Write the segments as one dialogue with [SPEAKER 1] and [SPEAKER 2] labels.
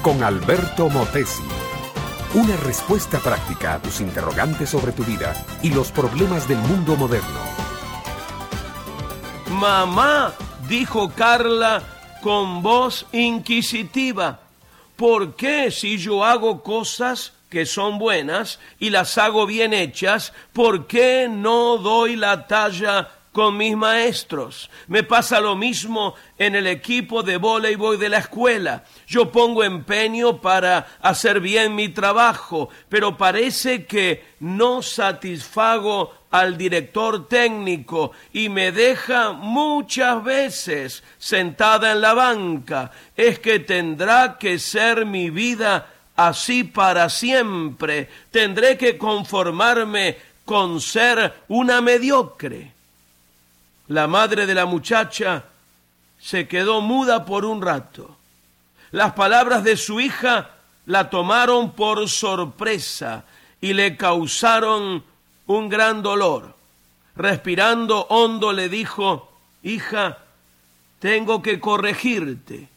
[SPEAKER 1] con Alberto Motesi. Una respuesta práctica a tus interrogantes sobre tu vida y los problemas del mundo moderno.
[SPEAKER 2] Mamá, dijo Carla con voz inquisitiva, ¿por qué si yo hago cosas que son buenas y las hago bien hechas, ¿por qué no doy la talla con mis maestros. Me pasa lo mismo en el equipo de voleibol de la escuela. Yo pongo empeño para hacer bien mi trabajo, pero parece que no satisfago al director técnico y me deja muchas veces sentada en la banca. Es que tendrá que ser mi vida así para siempre. Tendré que conformarme con ser una mediocre. La madre de la muchacha se quedó muda por un rato. Las palabras de su hija la tomaron por sorpresa y le causaron un gran dolor. Respirando hondo le dijo, hija, tengo que corregirte.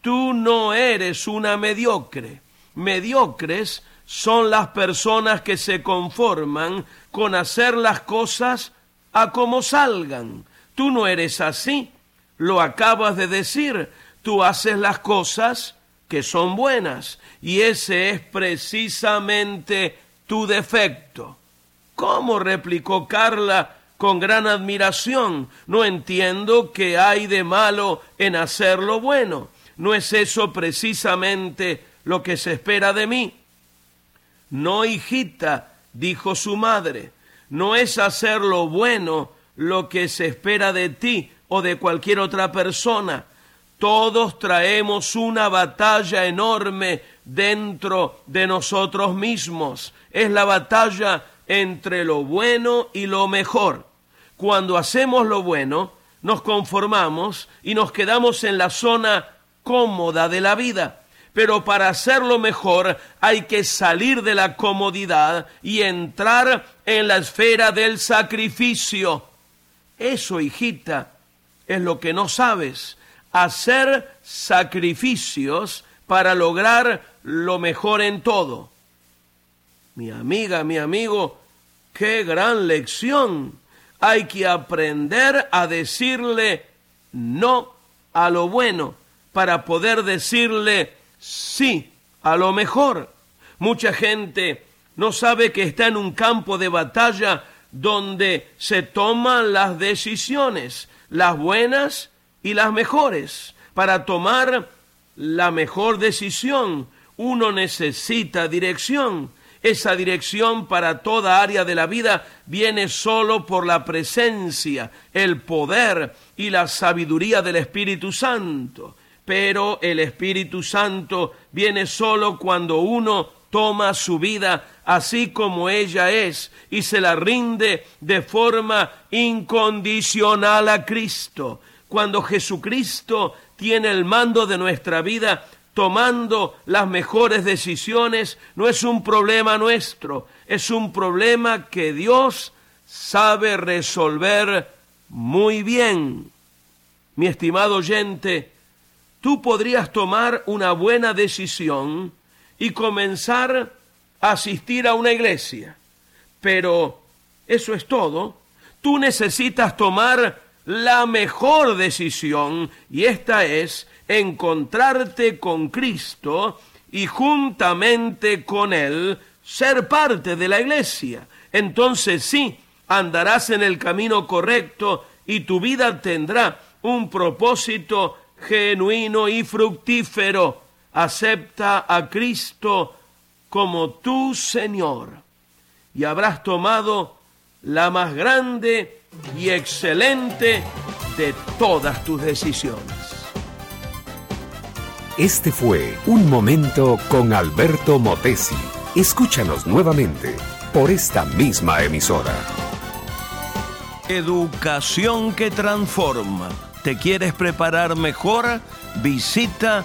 [SPEAKER 2] Tú no eres una mediocre. Mediocres son las personas que se conforman con hacer las cosas a como salgan Tú no eres así. Lo acabas de decir. Tú haces las cosas que son buenas. Y ese es precisamente tu defecto. ¿Cómo? replicó Carla con gran admiración. No entiendo qué hay de malo en hacer lo bueno. ¿No es eso precisamente lo que se espera de mí? No, hijita, dijo su madre, no es hacer lo bueno lo que se espera de ti o de cualquier otra persona. Todos traemos una batalla enorme dentro de nosotros mismos. Es la batalla entre lo bueno y lo mejor. Cuando hacemos lo bueno, nos conformamos y nos quedamos en la zona cómoda de la vida. Pero para hacerlo mejor hay que salir de la comodidad y entrar en la esfera del sacrificio. Eso, hijita, es lo que no sabes. Hacer sacrificios para lograr lo mejor en todo. Mi amiga, mi amigo, qué gran lección. Hay que aprender a decirle no a lo bueno para poder decirle sí a lo mejor. Mucha gente no sabe que está en un campo de batalla donde se toman las decisiones, las buenas y las mejores. Para tomar la mejor decisión, uno necesita dirección. Esa dirección para toda área de la vida viene solo por la presencia, el poder y la sabiduría del Espíritu Santo. Pero el Espíritu Santo viene solo cuando uno toma su vida así como ella es y se la rinde de forma incondicional a Cristo. Cuando Jesucristo tiene el mando de nuestra vida, tomando las mejores decisiones, no es un problema nuestro, es un problema que Dios sabe resolver muy bien. Mi estimado oyente, tú podrías tomar una buena decisión y comenzar asistir a una iglesia. Pero eso es todo. Tú necesitas tomar la mejor decisión y esta es encontrarte con Cristo y juntamente con Él ser parte de la iglesia. Entonces sí, andarás en el camino correcto y tu vida tendrá un propósito genuino y fructífero acepta a Cristo como tu Señor y habrás tomado la más grande y excelente de todas tus decisiones.
[SPEAKER 1] Este fue Un Momento con Alberto Motesi. Escúchanos nuevamente por esta misma emisora.
[SPEAKER 2] Educación que transforma. ¿Te quieres preparar mejor? Visita